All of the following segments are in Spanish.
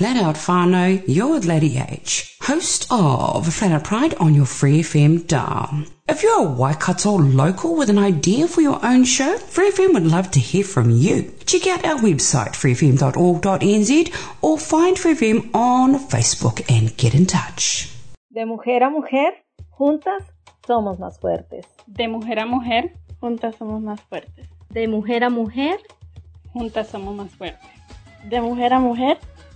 Flat Out Whānau, you're with Lady H, host of Flat Out Pride on your Free FM dial. If you're a Waikato local with an idea for your own show, Free FM would love to hear from you. Check out our website, freefm.org.nz, or find Free FM on Facebook and get in touch. De mujer a mujer, juntas somos más fuertes. De mujer a mujer, juntas somos más fuertes. De mujer a mujer, juntas somos más fuertes. De mujer a mujer,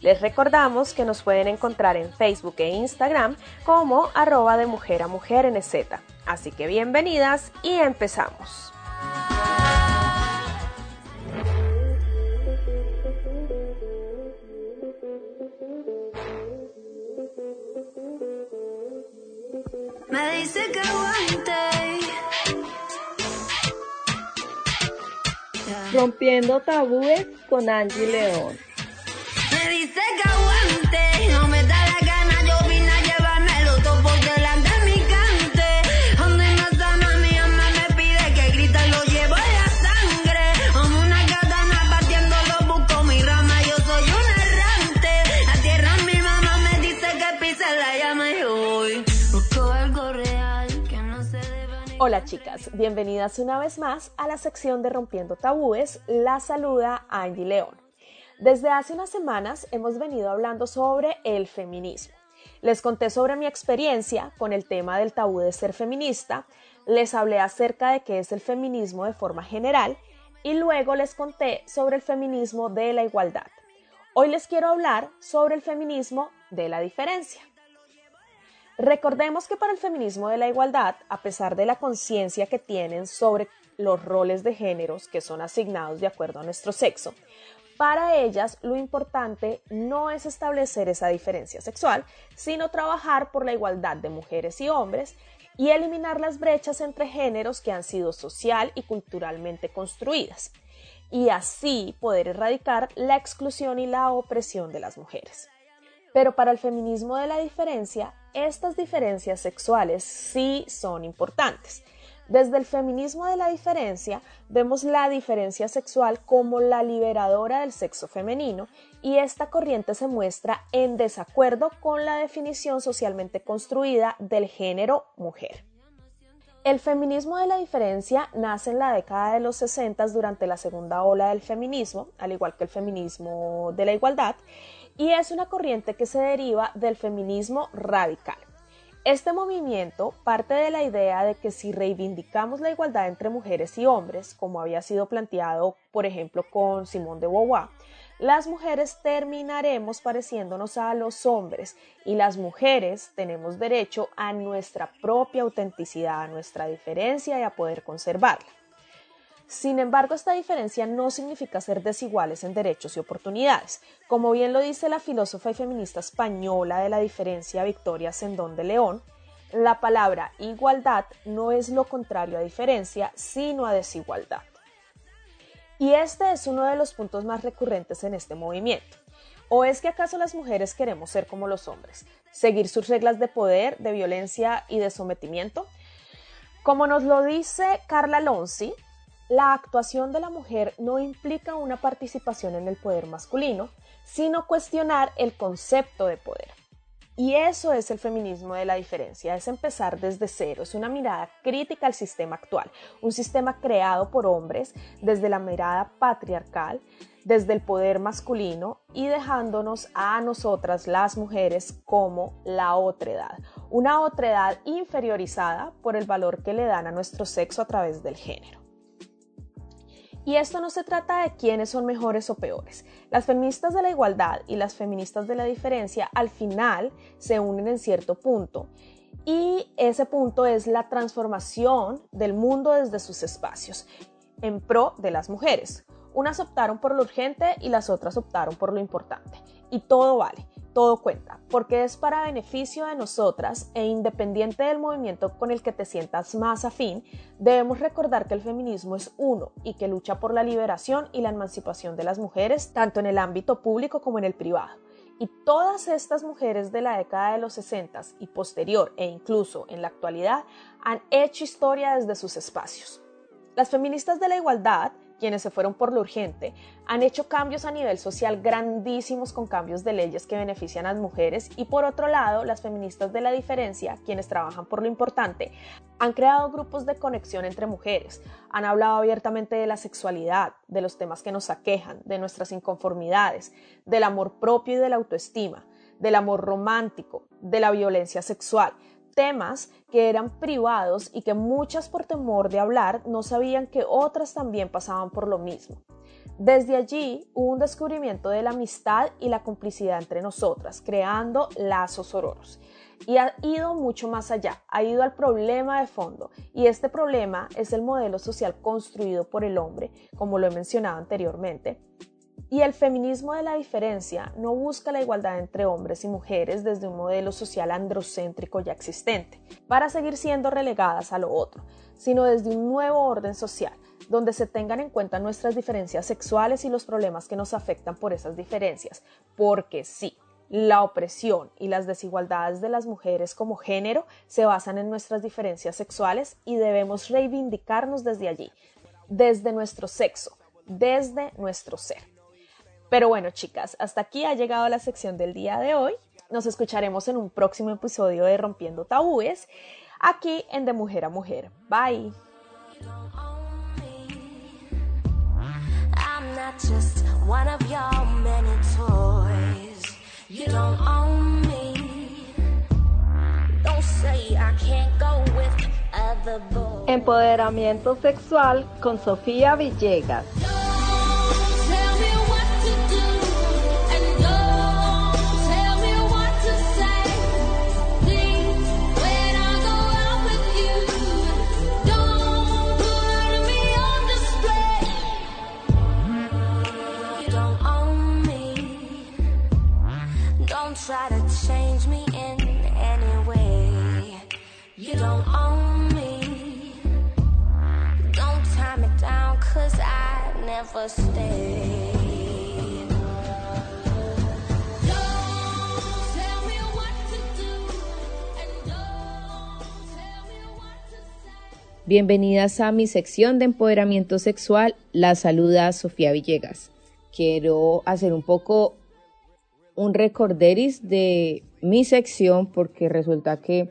Les recordamos que nos pueden encontrar en Facebook e Instagram como arroba de mujer a mujer en Z. Así que bienvenidas y empezamos. Me dice que aguante. Rompiendo tabúes con Angie León. Dice que aguante, no me da la gana, yo vine a llevármelo todo por delante de mi cante. Donde no está mami, mamá me pide que grita lo llevo en la sangre. Como una katana partiendo lo busco mi rama, yo soy un errante. La tierra mi mamá me dice que pise la llama y hoy busco algo real que no se debe ni Hola chicas, bienvenidas una vez más a la sección de Rompiendo Tabúes. La saluda Angie León. Desde hace unas semanas hemos venido hablando sobre el feminismo. Les conté sobre mi experiencia con el tema del tabú de ser feminista, les hablé acerca de qué es el feminismo de forma general y luego les conté sobre el feminismo de la igualdad. Hoy les quiero hablar sobre el feminismo de la diferencia. Recordemos que para el feminismo de la igualdad, a pesar de la conciencia que tienen sobre los roles de géneros que son asignados de acuerdo a nuestro sexo, para ellas lo importante no es establecer esa diferencia sexual, sino trabajar por la igualdad de mujeres y hombres y eliminar las brechas entre géneros que han sido social y culturalmente construidas, y así poder erradicar la exclusión y la opresión de las mujeres. Pero para el feminismo de la diferencia, estas diferencias sexuales sí son importantes. Desde el feminismo de la diferencia vemos la diferencia sexual como la liberadora del sexo femenino y esta corriente se muestra en desacuerdo con la definición socialmente construida del género mujer. El feminismo de la diferencia nace en la década de los 60 durante la segunda ola del feminismo, al igual que el feminismo de la igualdad, y es una corriente que se deriva del feminismo radical. Este movimiento parte de la idea de que si reivindicamos la igualdad entre mujeres y hombres, como había sido planteado, por ejemplo, con Simón de Beauvoir, las mujeres terminaremos pareciéndonos a los hombres y las mujeres tenemos derecho a nuestra propia autenticidad, a nuestra diferencia y a poder conservarla. Sin embargo, esta diferencia no significa ser desiguales en derechos y oportunidades. Como bien lo dice la filósofa y feminista española de la diferencia Victoria Sendón de León, la palabra igualdad no es lo contrario a diferencia, sino a desigualdad. Y este es uno de los puntos más recurrentes en este movimiento. ¿O es que acaso las mujeres queremos ser como los hombres? ¿Seguir sus reglas de poder, de violencia y de sometimiento? Como nos lo dice Carla Lonzi, la actuación de la mujer no implica una participación en el poder masculino, sino cuestionar el concepto de poder. Y eso es el feminismo de la diferencia, es empezar desde cero, es una mirada crítica al sistema actual, un sistema creado por hombres desde la mirada patriarcal, desde el poder masculino y dejándonos a nosotras las mujeres como la otredad, una otredad inferiorizada por el valor que le dan a nuestro sexo a través del género. Y esto no se trata de quiénes son mejores o peores. Las feministas de la igualdad y las feministas de la diferencia al final se unen en cierto punto. Y ese punto es la transformación del mundo desde sus espacios en pro de las mujeres. Unas optaron por lo urgente y las otras optaron por lo importante. Y todo vale todo cuenta, porque es para beneficio de nosotras e independiente del movimiento con el que te sientas más afín, debemos recordar que el feminismo es uno y que lucha por la liberación y la emancipación de las mujeres, tanto en el ámbito público como en el privado. Y todas estas mujeres de la década de los 60 y posterior e incluso en la actualidad han hecho historia desde sus espacios. Las feministas de la igualdad quienes se fueron por lo urgente, han hecho cambios a nivel social grandísimos con cambios de leyes que benefician a las mujeres. Y por otro lado, las feministas de la diferencia, quienes trabajan por lo importante, han creado grupos de conexión entre mujeres, han hablado abiertamente de la sexualidad, de los temas que nos aquejan, de nuestras inconformidades, del amor propio y de la autoestima, del amor romántico, de la violencia sexual, temas que eran privados y que muchas por temor de hablar no sabían que otras también pasaban por lo mismo. Desde allí hubo un descubrimiento de la amistad y la complicidad entre nosotras, creando lazos sororos. Y ha ido mucho más allá, ha ido al problema de fondo. Y este problema es el modelo social construido por el hombre, como lo he mencionado anteriormente, y el feminismo de la diferencia no busca la igualdad entre hombres y mujeres desde un modelo social androcéntrico ya existente, para seguir siendo relegadas a lo otro, sino desde un nuevo orden social, donde se tengan en cuenta nuestras diferencias sexuales y los problemas que nos afectan por esas diferencias, porque sí, la opresión y las desigualdades de las mujeres como género se basan en nuestras diferencias sexuales y debemos reivindicarnos desde allí, desde nuestro sexo, desde nuestro ser. Pero bueno, chicas, hasta aquí ha llegado la sección del día de hoy. Nos escucharemos en un próximo episodio de Rompiendo Tabúes, aquí en De Mujer a Mujer. Bye. Empoderamiento sexual con Sofía Villegas. Bienvenidas a mi sección de empoderamiento sexual. La saluda Sofía Villegas. Quiero hacer un poco un recorderis de mi sección porque resulta que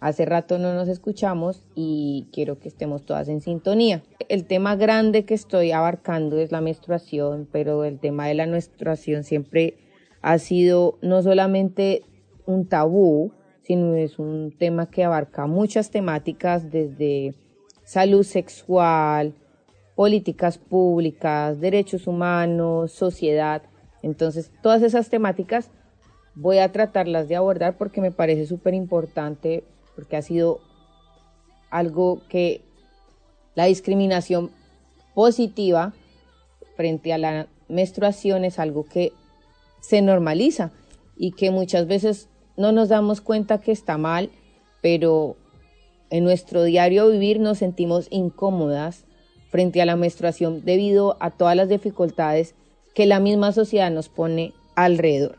hace rato no nos escuchamos y quiero que estemos todas en sintonía. El tema grande que estoy abarcando es la menstruación, pero el tema de la menstruación siempre ha sido no solamente un tabú, sino es un tema que abarca muchas temáticas desde salud sexual, políticas públicas, derechos humanos, sociedad. Entonces, todas esas temáticas voy a tratarlas de abordar porque me parece súper importante, porque ha sido algo que la discriminación positiva frente a la menstruación es algo que se normaliza y que muchas veces no nos damos cuenta que está mal, pero en nuestro diario vivir nos sentimos incómodas frente a la menstruación debido a todas las dificultades que la misma sociedad nos pone alrededor.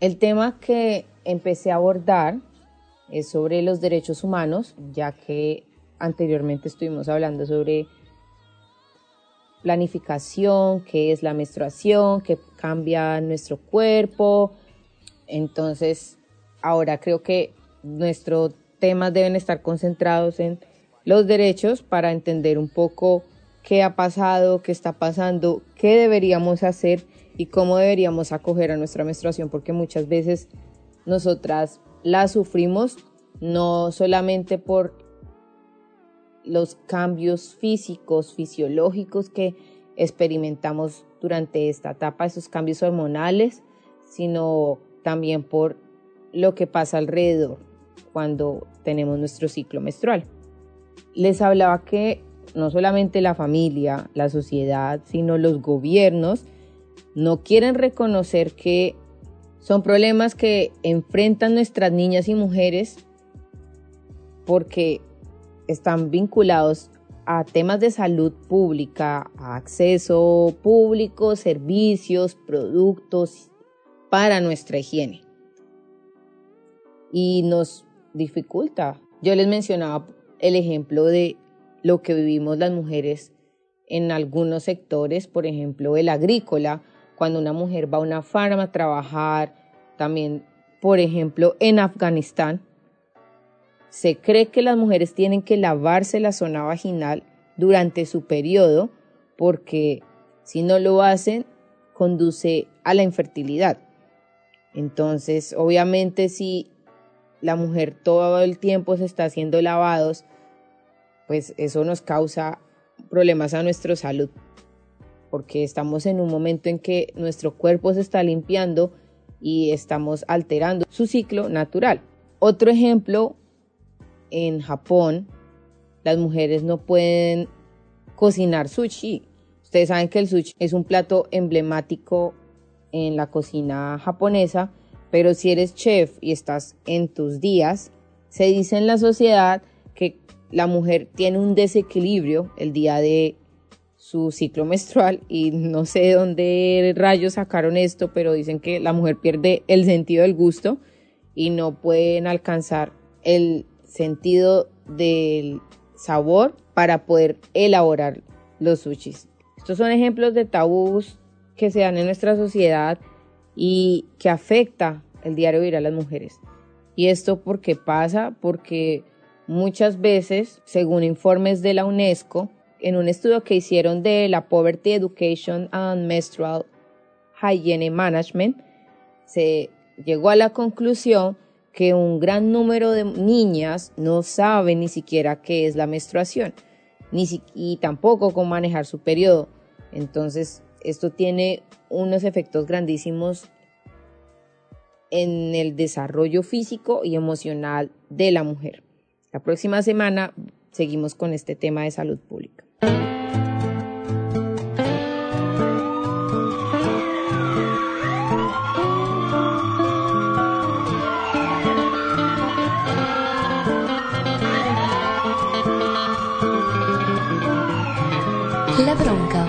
El tema que empecé a abordar es sobre los derechos humanos, ya que anteriormente estuvimos hablando sobre planificación, qué es la menstruación, qué cambia nuestro cuerpo. Entonces, ahora creo que nuestros temas deben estar concentrados en los derechos para entender un poco qué ha pasado, qué está pasando, qué deberíamos hacer y cómo deberíamos acoger a nuestra menstruación, porque muchas veces nosotras la sufrimos no solamente por los cambios físicos, fisiológicos que experimentamos durante esta etapa, esos cambios hormonales, sino también por lo que pasa alrededor cuando tenemos nuestro ciclo menstrual. Les hablaba que no solamente la familia, la sociedad, sino los gobiernos no quieren reconocer que son problemas que enfrentan nuestras niñas y mujeres porque están vinculados a temas de salud pública, a acceso público, servicios, productos para nuestra higiene. Y nos dificulta. Yo les mencionaba el ejemplo de lo que vivimos las mujeres en algunos sectores, por ejemplo, el agrícola, cuando una mujer va a una farma a trabajar, también, por ejemplo, en Afganistán, se cree que las mujeres tienen que lavarse la zona vaginal durante su periodo porque si no lo hacen, conduce a la infertilidad. Entonces, obviamente, si la mujer todo el tiempo se está haciendo lavados, pues eso nos causa problemas a nuestra salud, porque estamos en un momento en que nuestro cuerpo se está limpiando y estamos alterando su ciclo natural. Otro ejemplo en Japón las mujeres no pueden cocinar sushi. Ustedes saben que el sushi es un plato emblemático en la cocina japonesa, pero si eres chef y estás en tus días, se dice en la sociedad que la mujer tiene un desequilibrio el día de su ciclo menstrual y no sé de dónde rayos sacaron esto, pero dicen que la mujer pierde el sentido del gusto y no pueden alcanzar el sentido del sabor para poder elaborar los sushis. Estos son ejemplos de tabús que se dan en nuestra sociedad y que afecta el diario vivir a las mujeres. Y esto porque pasa porque muchas veces, según informes de la UNESCO, en un estudio que hicieron de la Poverty Education and Menstrual Hygiene Management, se llegó a la conclusión que un gran número de niñas no saben ni siquiera qué es la menstruación, ni y tampoco cómo manejar su periodo. Entonces, esto tiene unos efectos grandísimos en el desarrollo físico y emocional de la mujer. La próxima semana seguimos con este tema de salud pública.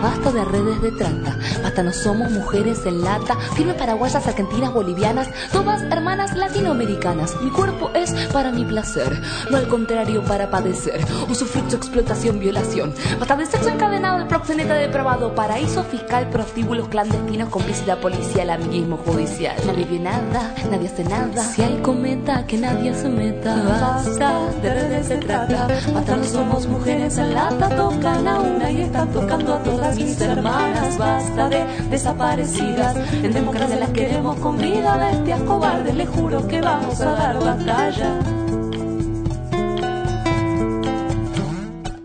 Basta de redes de trata, basta no somos mujeres en lata, firme paraguayas, argentinas, bolivianas, todas hermanas latinoamericanas. Mi cuerpo es para mi placer, no al contrario para padecer. Usufructo, explotación, violación. Basta de sexo encadenado, el proxeneta depravado, paraíso fiscal, prostíbulos clandestinos, complicidad policial, amiguismo judicial. Nadie vio nada, nadie hace nada. Si hay cometa, que nadie se meta. Basta de redes de trata, basta no somos mujeres en lata, tocan a una y están tocando a todas mis hermanas. Basta de desaparecidas. En democracia las queremos con vida. Bestias cobardes, les juro que vamos a dar batalla.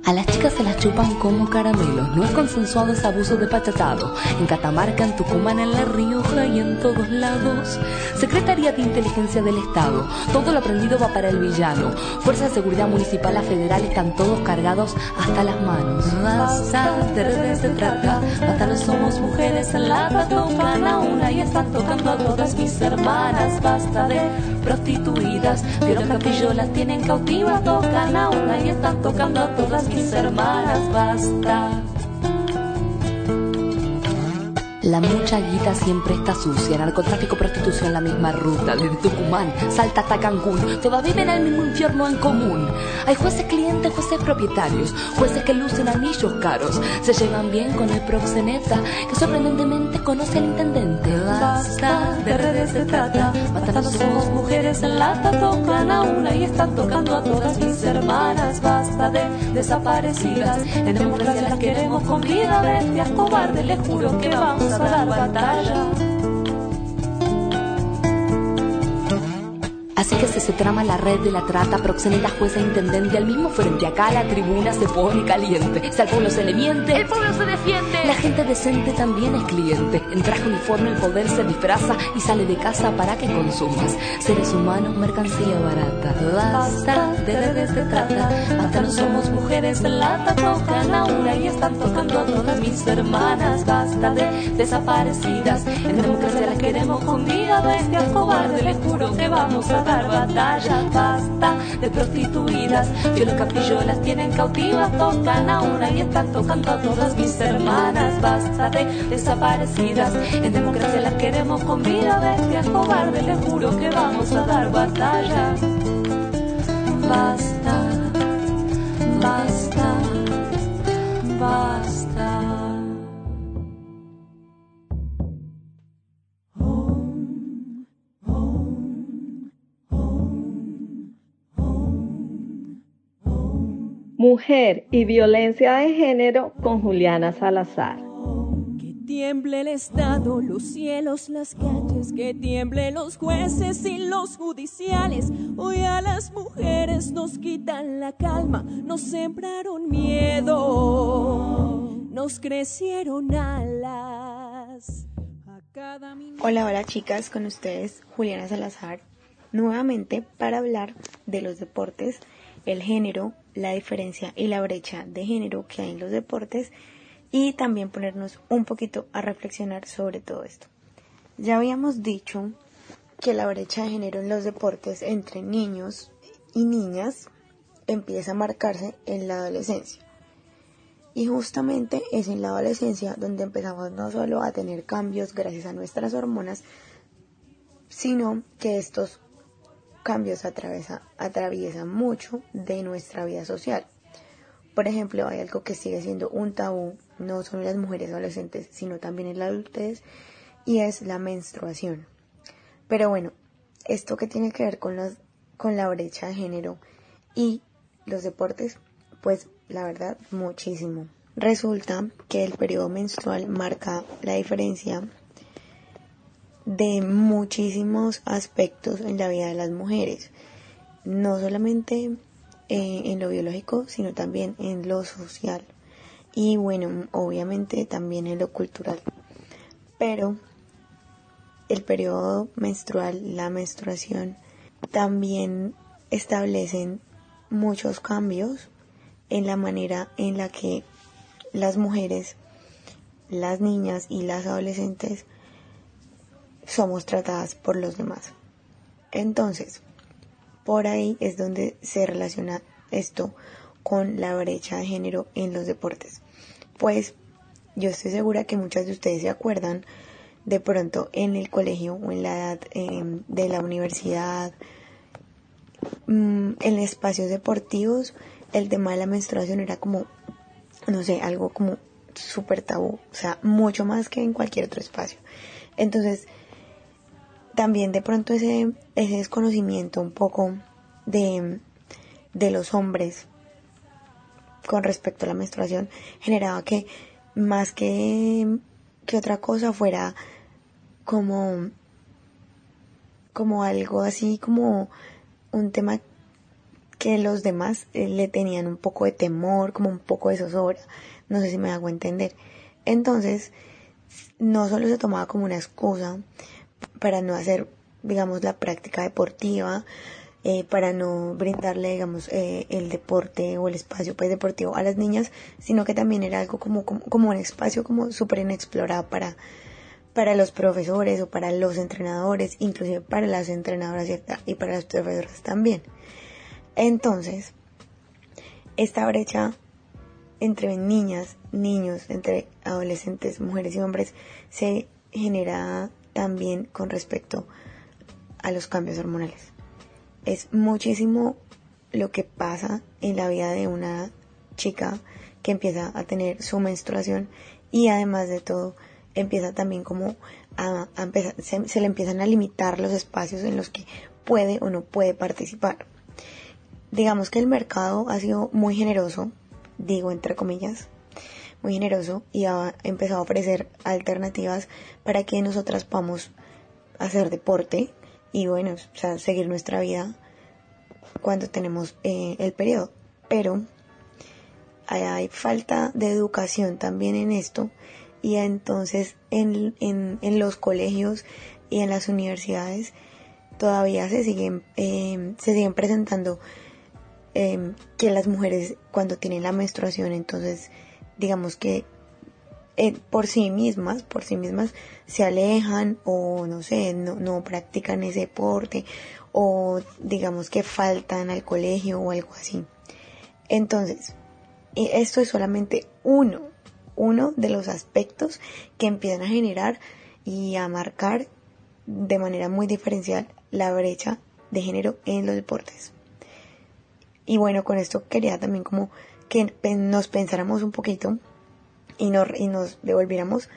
A las chicas se las chupan como caramelos. No es consensuado ese abuso de pachatado. En Catamarca, en Tucumán, en La Rioja y en todos lados. Secretaría de Inteligencia del Estado. Todo lo aprendido va para el villano. Fuerza de Seguridad Municipal, a federal están todos cargados hasta las manos. Basta de redes de trata. Basta somos mujeres en lata. Tocan a una y están tocando a todas mis hermanas. Basta de prostituidas. Vieron capillolas, tienen cautivas. Tocan a una y están tocando a todas mis hermanas. Basta. La mucha guita siempre está sucia, narcotráfico, prostitución, la misma ruta, desde Tucumán, Salta hasta Cancún, todas viven el mismo infierno en común. Hay jueces clientes, jueces propietarios, jueces que lucen anillos caros, se llevan bien con el proxeneta, que sorprendentemente conoce al intendente. Basta de redes de trata, matando somos mujeres en lata, tocan a una y están tocando a todas mis hermanas. Basta de desaparecidas, en democracia las queremos con vida, bestias cobardes, les juro que vamos a dar Así que se, se trama la red de la trata, proxeneta, jueza, intendente, al mismo frente. Acá la tribuna se pone caliente. Si al pueblo se le miente, el pueblo se defiende. La gente decente también es cliente. En traje uniforme el poder se disfraza y sale de casa para que consumas. Seres humanos, mercancía barata. Basta de redes de trata. Hasta no somos mujeres en lata. Tocan a una y están tocando a todas mis hermanas. Basta de desaparecidas. En democracia las queremos con vida. Bestias cobardes, les juro que vamos a dar batalla, basta de prostituidas. Yo los capillolas tienen cautivas, tocan a una y están tocando a todas mis hermanas. Basta de desaparecidas, en democracia las queremos con vida. Bestias cobardes, les juro que vamos a dar batalla. Basta, basta, basta. Mujer y violencia de género con Juliana Salazar. Que tiemble el Estado, los cielos, las calles, que tiemble los jueces y los judiciales. Hoy a las mujeres nos quitan la calma, nos sembraron miedo, nos crecieron alas. Hola, hola chicas, con ustedes Juliana Salazar, nuevamente para hablar de los deportes, el género, la diferencia y la brecha de género que hay en los deportes y también ponernos un poquito a reflexionar sobre todo esto. Ya habíamos dicho que la brecha de género en los deportes entre niños y niñas empieza a marcarse en la adolescencia. Y justamente es en la adolescencia donde empezamos no solo a tener cambios gracias a nuestras hormonas, sino que estos cambios atraviesa, atraviesan mucho de nuestra vida social. Por ejemplo, hay algo que sigue siendo un tabú, no solo en las mujeres adolescentes, sino también en la adultez, y es la menstruación. Pero bueno, esto que tiene que ver con, con la brecha de género y los deportes, pues la verdad, muchísimo. Resulta que el periodo menstrual marca la diferencia de muchísimos aspectos en la vida de las mujeres, no solamente eh, en lo biológico, sino también en lo social y bueno, obviamente también en lo cultural. Pero el periodo menstrual, la menstruación, también establecen muchos cambios en la manera en la que las mujeres, las niñas y las adolescentes somos tratadas por los demás. Entonces, por ahí es donde se relaciona esto con la brecha de género en los deportes. Pues yo estoy segura que muchas de ustedes se acuerdan de pronto en el colegio o en la edad em, de la universidad, mm, en espacios deportivos, el tema de la menstruación era como, no sé, algo como súper tabú, o sea, mucho más que en cualquier otro espacio. Entonces, también de pronto ese, ese desconocimiento un poco de, de los hombres con respecto a la menstruación generaba que más que, que otra cosa fuera como como algo así como un tema que los demás eh, le tenían un poco de temor, como un poco de zozobra, no sé si me hago entender. Entonces, no solo se tomaba como una excusa para no hacer, digamos, la práctica deportiva, eh, para no brindarle, digamos, eh, el deporte o el espacio pues, deportivo a las niñas, sino que también era algo como, como, como un espacio como súper inexplorado para, para los profesores o para los entrenadores, inclusive para las entrenadoras y para las profesoras también. Entonces, esta brecha entre niñas, niños, entre adolescentes, mujeres y hombres, se genera también con respecto a los cambios hormonales. Es muchísimo lo que pasa en la vida de una chica que empieza a tener su menstruación y además de todo empieza también como a, empezar, se, le empiezan a limitar los espacios en los que puede o no puede participar. Digamos que el mercado ha sido muy generoso, digo entre comillas, muy generoso y ha empezado a ofrecer alternativas para que nosotras podamos hacer deporte y bueno, o sea, seguir nuestra vida cuando tenemos eh, el periodo. Pero hay, falta de educación también en esto y entonces en, en, los colegios y en las universidades todavía se siguen, em, se siguen presentando em, que las mujeres cuando tienen la menstruación entonces digamos que eh, por sí mismas, por sí mismas se alejan o no sé, no, no practican ese deporte o digamos que faltan al colegio o algo así. Entonces, esto es solamente uno, uno de los aspectos que empiezan a generar y a marcar de manera muy diferencial la brecha de género en los deportes. Y bueno, con esto quería también como que nos pensáramos un poquito y nos, y devolviéramos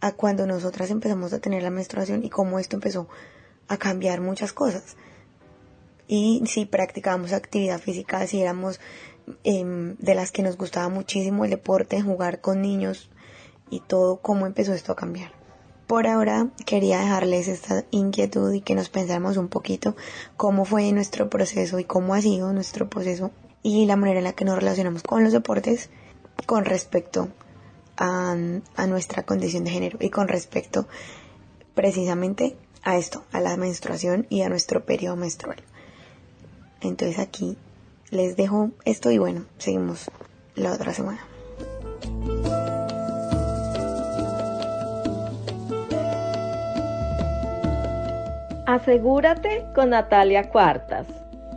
a cuando nosotras empezamos a tener la menstruación y cómo esto empezó a cambiar muchas cosas y si practicábamos actividad física, si éramos em, de las que nos gustaba muchísimo el deporte, jugar con niños y todo, cómo empezó esto a cambiar. Por ahora quería dejarles esta inquietud y que nos pensáramos un poquito cómo fue nuestro proceso y cómo ha sido nuestro proceso y la manera en la que nos relacionamos con los deportes con respecto a, nuestra condición de género y con respecto precisamente a esto, a la menstruación y a nuestro periodo menstrual. Entonces aquí les dejo esto y bueno, seguimos la otra semana. Asegúrate con Natalia Cuartas.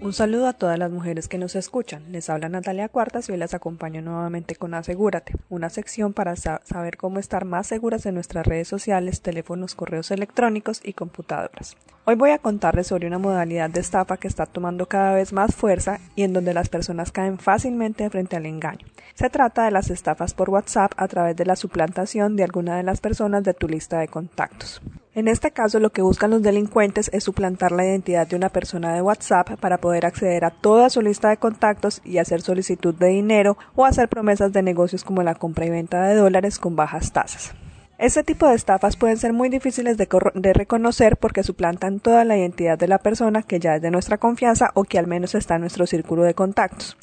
Un saludo a todas las mujeres que nos escuchan. Les habla Natalia Cuartas y hoy las acompaño nuevamente con Asegúrate, una sección para saber cómo estar más seguras en nuestras redes sociales, teléfonos, correos electrónicos y computadoras. Hoy voy a contarles sobre una modalidad de estafa que está tomando cada vez más fuerza y en donde las personas caen fácilmente frente al engaño. Se trata de las estafas por WhatsApp a través de la suplantación de alguna de las personas de tu lista de contactos. En este caso, lo que buscan los delincuentes es suplantar la identidad de una persona de WhatsApp para poder acceder a toda su lista de contactos y hacer solicitud de dinero o hacer promesas de negocios como la compra y venta de dólares con bajas tasas. Este tipo de estafas pueden ser muy difíciles de, de, reconocer porque suplantan toda la identidad de la persona que ya es de nuestra confianza o que al menos está en nuestro círculo de contactos.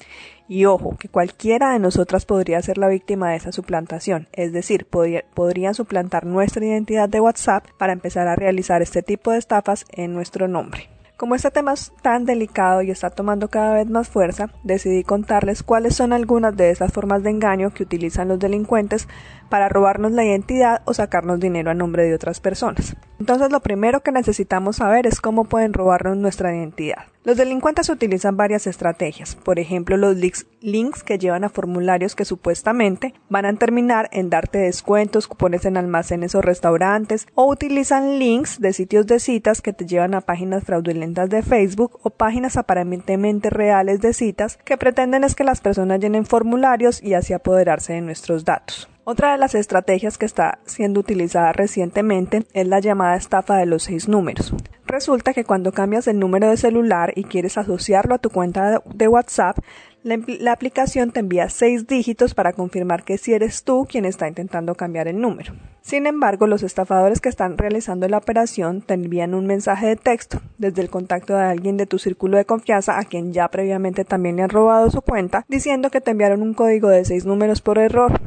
Y ojo, que cualquiera de nosotras podría ser la víctima de esa suplantación, es decir, podrían suplantar nuestra identidad de WhatsApp para empezar a realizar este tipo de estafas en nuestro nombre. Como este tema es tan delicado y está tomando cada vez más fuerza, decidí contarles cuáles son algunas de esas formas de engaño que utilizan los delincuentes para robarnos la identidad o sacarnos dinero a nombre de otras personas. Entonces lo primero que necesitamos saber es cómo pueden robarnos nuestra identidad. Los delincuentes utilizan varias estrategias, por ejemplo los links que llevan a formularios que supuestamente van a terminar en darte descuentos, cupones en almacenes o restaurantes, o utilizan links de sitios de citas que te llevan a páginas fraudulentas de Facebook o páginas aparentemente reales de citas que pretenden es que las personas llenen formularios y así apoderarse de nuestros datos. Otra de las estrategias que está siendo utilizada recientemente es la llamada estafa de los seis números. Resulta que cuando cambias el número de celular y quieres asociarlo a tu cuenta de WhatsApp, la, aplicación te envía seis dígitos para confirmar que si eres tú quien está intentando cambiar el número. Sin embargo, los estafadores que están realizando la operación te envían un mensaje de texto desde el contacto de alguien de tu círculo de confianza a quien ya previamente también le han robado su cuenta, diciendo que te enviaron un código de seis números por error,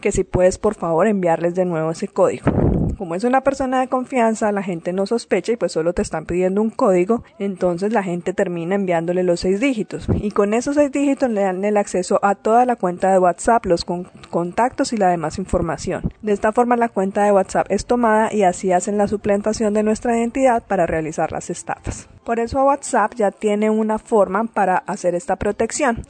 que si puedes por favor enviarles de nuevo ese código. Como es una persona de confianza, la gente no sospecha y pues solo te están pidiendo un código, entonces la gente termina enviándole los seis dígitos. Y con esos seis dígitos dan el acceso a toda la cuenta de WhatsApp, los contactos y la demás información. De esta forma la cuenta de WhatsApp es tomada y así hacen la suplantación de nuestra identidad para realizar las estafas. Por eso WhatsApp ya tiene una forma para hacer esta protección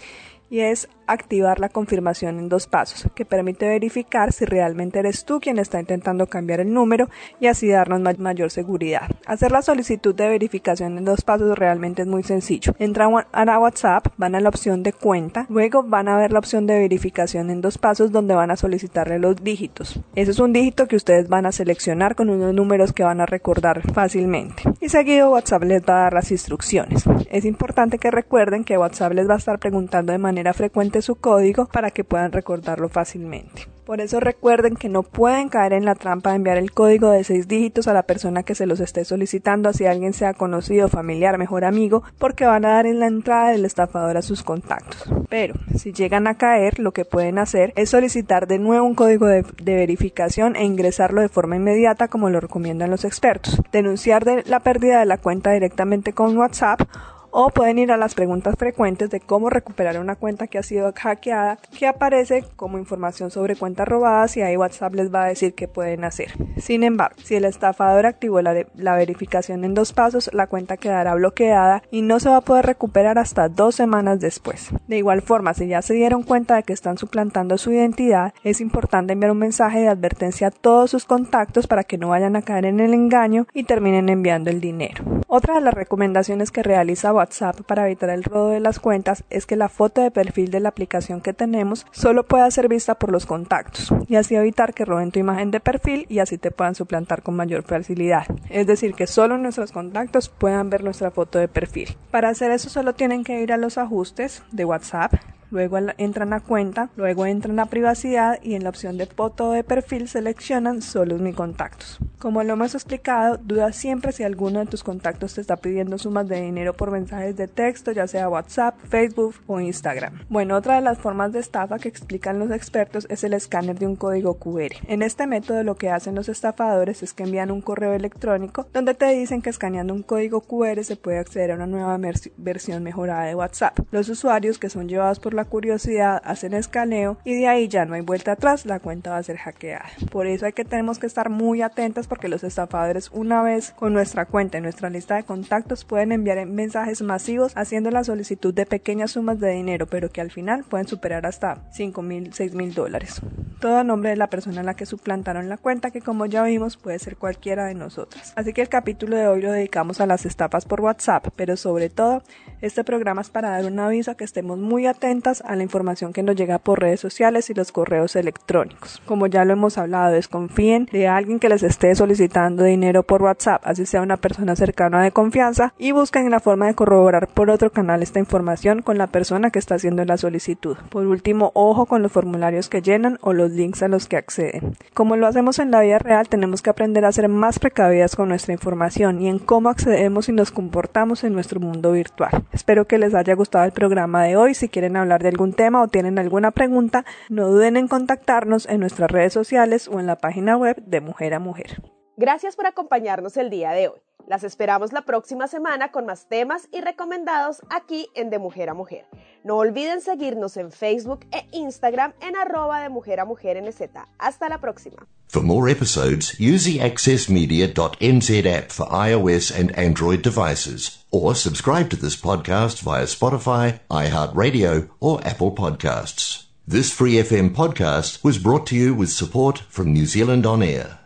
y es activar la confirmación en dos pasos, que permite verificar si realmente eres tú quien está intentando cambiar el número y así darnos mayor seguridad. Hacer la solicitud de verificación en dos pasos realmente es muy sencillo. Entran a WhatsApp, van a la opción de cuenta, luego van a ver la opción de verificación en dos pasos donde van a solicitarle los dígitos. Ese es un dígito que ustedes van a seleccionar con unos números que van a recordar fácilmente. Y seguido WhatsApp les va a dar las instrucciones. Es importante que recuerden que WhatsApp les va a estar preguntando de manera frecuente su código para que puedan recordarlo fácilmente. Por eso recuerden que no pueden caer en la trampa de enviar el código de seis dígitos a la persona que se los esté solicitando, así alguien sea conocido, familiar, mejor amigo, porque van a dar en la entrada del estafador a sus contactos. Pero si llegan a caer, lo que pueden hacer es solicitar de nuevo un código de, verificación e ingresarlo de forma inmediata como lo recomiendan los expertos. Denunciar de la pérdida de la cuenta directamente con WhatsApp o pueden ir a las preguntas frecuentes de cómo recuperar una cuenta que ha sido hackeada que aparece como información sobre cuentas robadas y ahí WhatsApp les va a decir qué pueden hacer. Sin embargo, si el estafador activó la, verificación en dos pasos, la cuenta quedará bloqueada y no se va a poder recuperar hasta dos semanas después. De igual forma, si ya se dieron cuenta de que están suplantando su identidad, es importante enviar un mensaje de advertencia a todos sus contactos para que no vayan a caer en el engaño y terminen enviando el dinero. Otra de las recomendaciones que realiza WhatsApp para evitar el robo de las cuentas es que la foto de perfil de la aplicación que tenemos solo pueda ser vista por los contactos y así evitar que roben tu imagen de perfil y así te puedan suplantar con mayor facilidad. Es decir, que solo nuestros contactos puedan ver nuestra foto de perfil. Para hacer eso solo tienen que ir a los ajustes de WhatsApp, luego entran a cuenta, luego entran a privacidad y en la opción de foto de perfil seleccionan solo mis contactos. Como lo hemos explicado, duda siempre si alguno de tus contactos te está pidiendo sumas de dinero por mensajes de texto, ya sea WhatsApp, Facebook o Instagram. Bueno, otra de las formas de estafa que explican los expertos es el escáner de un código QR. En este método lo que hacen los estafadores es que envían un correo electrónico donde te dicen que escaneando un código QR se puede acceder a una nueva versión mejorada de WhatsApp. Los usuarios que son llevados por la curiosidad, hacen escaneo y de ahí ya no hay vuelta atrás, la cuenta va a ser hackeada. Por eso hay que tenemos que estar muy atentas porque los estafadores una vez con nuestra cuenta y nuestra lista de contactos pueden enviar mensajes masivos haciendo la solicitud de pequeñas sumas de dinero, pero que al final pueden superar hasta 5 mil, 6 mil dólares. Todo a nombre de la persona a la que suplantaron la cuenta, que como ya vimos puede ser cualquiera de nosotras. Así que el capítulo de hoy lo dedicamos a las estafas por WhatsApp, pero sobre todo este programa es para dar un aviso a que estemos muy atentas a la información que nos llega por redes sociales y los correos electrónicos. Como ya lo hemos hablado, desconfíen de alguien que les esté solicitando dinero por WhatsApp, así sea una persona cercana de confianza, y busquen la forma de corroborar por otro canal esta información con la persona que está haciendo la solicitud. Por último, ojo con los formularios que llenan o los links a los que acceden. Como lo hacemos en la vida real, tenemos que aprender a ser más precavidas con nuestra información y en cómo accedemos y nos comportamos en nuestro mundo virtual. Espero que les haya gustado el programa de hoy. Si quieren de algún tema o tienen alguna pregunta, no duden en contactarnos en nuestras redes sociales o en la página web de Mujer a Mujer. Gracias por acompañarnos el día de hoy. Las esperamos la próxima semana con más temas y recomendados aquí en De Mujer a Mujer. No olviden seguirnos en Facebook e Instagram en arroba de Mujer a Mujer NZ. Hasta la próxima. For more episodes, use the accessmedia.nz app for iOS and Android devices, or subscribe to this podcast via Spotify, iHeartRadio, or Apple Podcasts. This Free FM podcast was brought to you with support from New Zealand On Air.